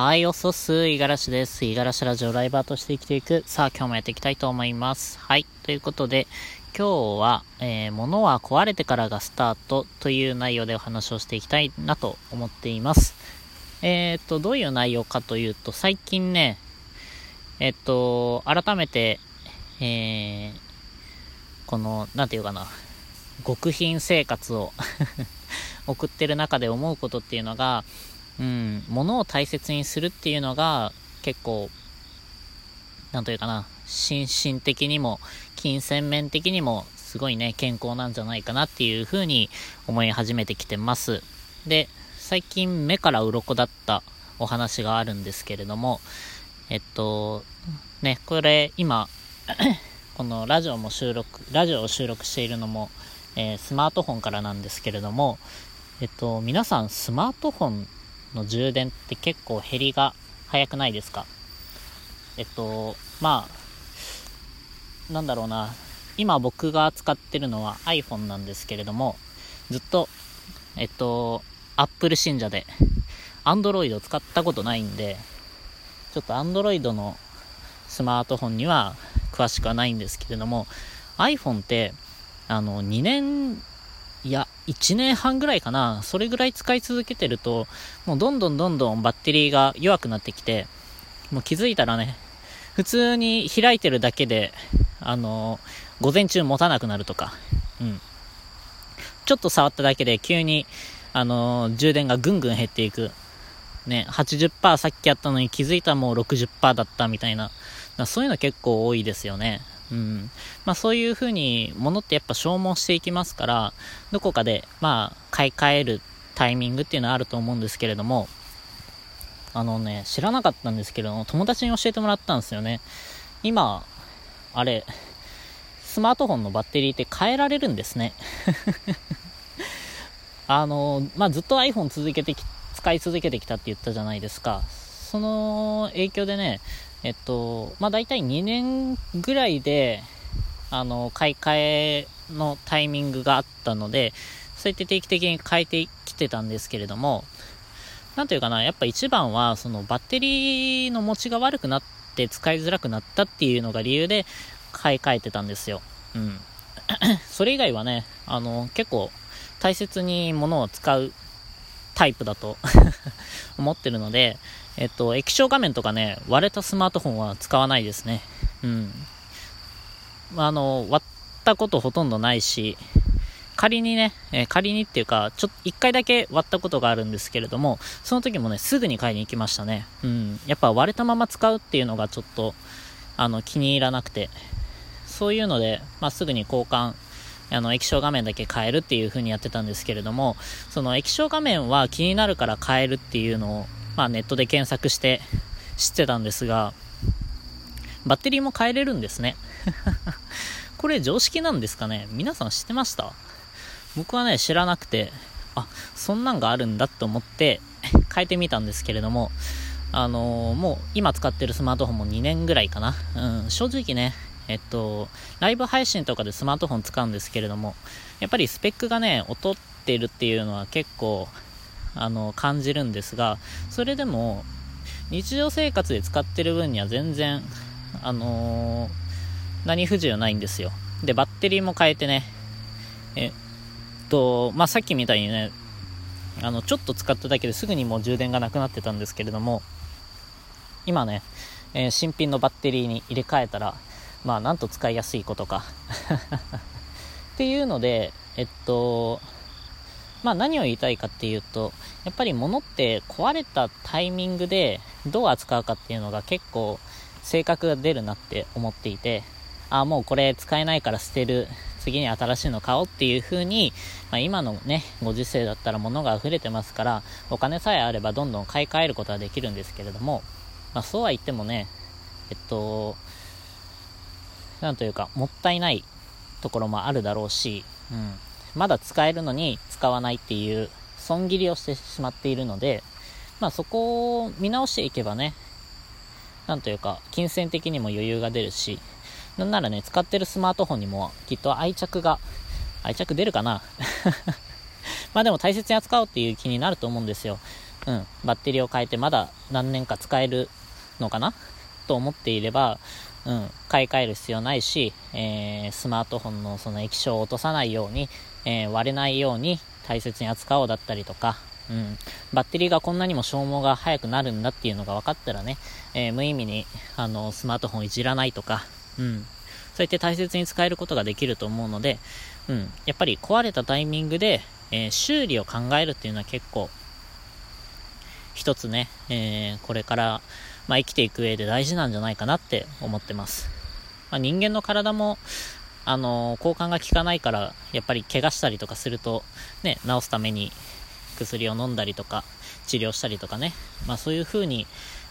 はい、おそす、いがらしです。いがらしラジオライバーとして生きていく。さあ、今日もやっていきたいと思います。はい、ということで、今日は、えー、物は壊れてからがスタートという内容でお話をしていきたいなと思っています。えー、っと、どういう内容かというと、最近ね、えっと、改めて、えー、この、なんていうかな、極貧生活を 送ってる中で思うことっていうのが、うん、物を大切にするっていうのが結構、なんというかな、心身的にも、金銭面的にも、すごいね、健康なんじゃないかなっていうふうに思い始めてきてます。で、最近目から鱗だったお話があるんですけれども、えっと、ね、これ今、このラジオも収録、ラジオを収録しているのも、えー、スマートフォンからなんですけれども、えっと、皆さんスマートフォンの充電って結構減りが早くないですか？えっと、まあ、なんだろうな、今僕が使ってるのは iPhone なんですけれども、ずっと、えっと、Apple 信者で、Android を使ったことないんで、ちょっと Android のスマートフォンには詳しくはないんですけれども、iPhone って、あの、2年、1年半ぐらいかな。それぐらい使い続けてると、もうどんどんどんどんバッテリーが弱くなってきて、もう気づいたらね、普通に開いてるだけで、あのー、午前中持たなくなるとか、うん。ちょっと触っただけで急に、あのー、充電がぐんぐん減っていく。ね、80%さっきやったのに気づいたらもう60%だったみたいな。そういうの結構多いですよね。うん。まあそういうふうに物ってやっぱ消耗していきますから、どこかでまあ買い替えるタイミングっていうのはあると思うんですけれども、あのね、知らなかったんですけれども友達に教えてもらったんですよね。今、あれ、スマートフォンのバッテリーって変えられるんですね。あの、まあ、ずっと iPhone 続けてき、使い続けてきたって言ったじゃないですか。その影響でね、えっと、まあ、大体2年ぐらいで、あの、買い替えのタイミングがあったので、そうやって定期的に変えてきてたんですけれども、なんというかな、やっぱ一番は、そのバッテリーの持ちが悪くなって使いづらくなったっていうのが理由で買い替えてたんですよ。うん。それ以外はね、あの、結構大切に物を使うタイプだと 思ってるので、えっと、液晶画面とかね、割れたスマートフォンは使わないですね。うん。あの、割ったことほとんどないし、仮にね、えー、仮にっていうか、ちょっと一回だけ割ったことがあるんですけれども、その時もね、すぐに買いに行きましたね。うん。やっぱ割れたまま使うっていうのがちょっと、あの、気に入らなくて、そういうので、まあ、すぐに交換あの、液晶画面だけ変えるっていう風にやってたんですけれども、その液晶画面は気になるから変えるっていうのを、まあネットで検索して知ってたんですが、バッテリーも変えれるんですね。これ常識なんですかね？皆さん知ってました？僕はね、知らなくて、あ、そんなんがあるんだと思って変えてみたんですけれども、あのー、もう今使ってるスマートフォンも2年ぐらいかな。うん、正直ね、えっと、ライブ配信とかでスマートフォン使うんですけれども、やっぱりスペックがね、劣ってるっていうのは結構、あの、感じるんですが、それでも、日常生活で使ってる分には全然、あのー、何不自由ないんですよ。で、バッテリーも変えてね、えっと、まあ、さっきみたいにね、あの、ちょっと使っただけですぐにもう充電がなくなってたんですけれども、今ね、えー、新品のバッテリーに入れ替えたら、まあ、なんと使いやすいことか っていうので、えっと、まあ何を言いたいかっていうと、やっぱり物って壊れたタイミングでどう扱うかっていうのが結構性格が出るなって思っていて、あ、もうこれ使えないから捨てる、次に新しいの買おうっていう風に、まあ、今のね、ご時世だったら物が溢れてますから、お金さえあればどんどん買い替えることはできるんですけれども、まあそうは言ってもね、えっと、なんというか、もったいないところもあるだろうし、うん、まだ使えるのに使わないっていう損切りをしてしまっているので、まあそこを見直していけばね、なんというか、金銭的にも余裕が出るし、なんならね、使ってるスマートフォンにもきっと愛着が、愛着出るかな まあでも大切に扱おうっていう気になると思うんですよ。うん、バッテリーを変えてまだ何年か使えるのかなと思っていれば、うん、買い替える必要ないし、えー、スマートフォンのその液晶を落とさないように、えー、割れないように大切に扱おうだったりとか、うん、バッテリーがこんなにも消耗が早くなるんだっていうのが分かったらね、えー、無意味にあのスマートフォンいじらないとか、うん、そうやって大切に使えることができると思うので、うん、やっぱり壊れたタイミングで、え、修理を考えるっていうのは結構一つね、え、これから、まあ、生きていく上で大事なんじゃないかなって思ってます。まあ、人間の体も、あのー、交換が効かないから、やっぱり怪我したりとかすると、ね、治すために薬を飲んだりとか、治療したりとかね、まあそういう風に、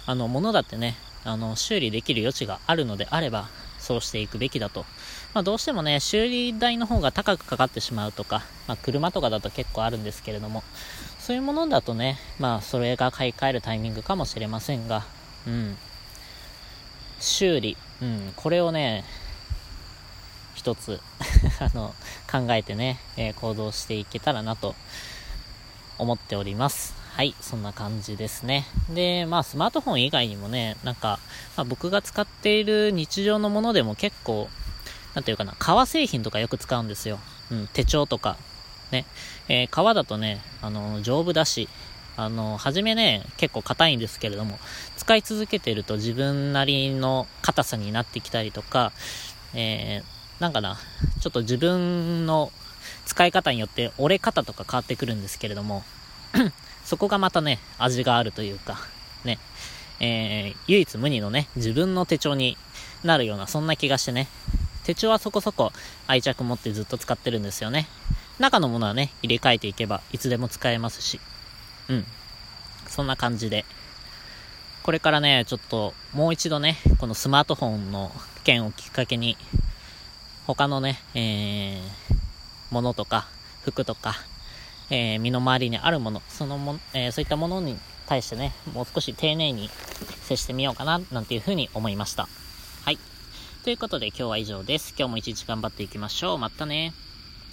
あの、ものだってね、あの、修理できる余地があるのであれば、そうしていくべきだと。まあどうしてもね、修理代の方が高くかかってしまうとか、まあ車とかだと結構あるんですけれども、そういうものだとね、まあ、それが買い替えるタイミングかもしれませんが、うん。修理、うん、これをね、一つ あの、考えてね、えー、行動していけたらなと思っております。はい、そんな感じですね。で、まあ、スマートフォン以外にもね、なんか、まあ、僕が使っている日常のものでも結構、なんていうかな、革製品とかよく使うんですよ。うん、手帳とか、ね、えー、革だとね、あの、丈夫だし、あの、初めね、結構硬いんですけれども、使い続けてると自分なりの硬さになってきたりとか、えー、なんかな、ちょっと自分の使い方によって折れ方とか変わってくるんですけれども、そこがまたね、味があるというか、ね、えー、唯一無二のね、自分の手帳になるような、そんな気がしてね、手帳はそこそこ愛着持ってずっと使ってるんですよね。中のものはね、入れ替えていけばいつでも使えますし、うん。そんな感じで、これからね、ちょっともう一度ね、このスマートフォンの件をきっかけに、他のね、えー、ものとか、服とか、えー、身の回りにあるもの、そのも、えー、そういったものに対してね、もう少し丁寧に接してみようかな、なんていうふうに思いました。はい。ということで今日は以上です。今日も一日頑張っていきましょう。またね。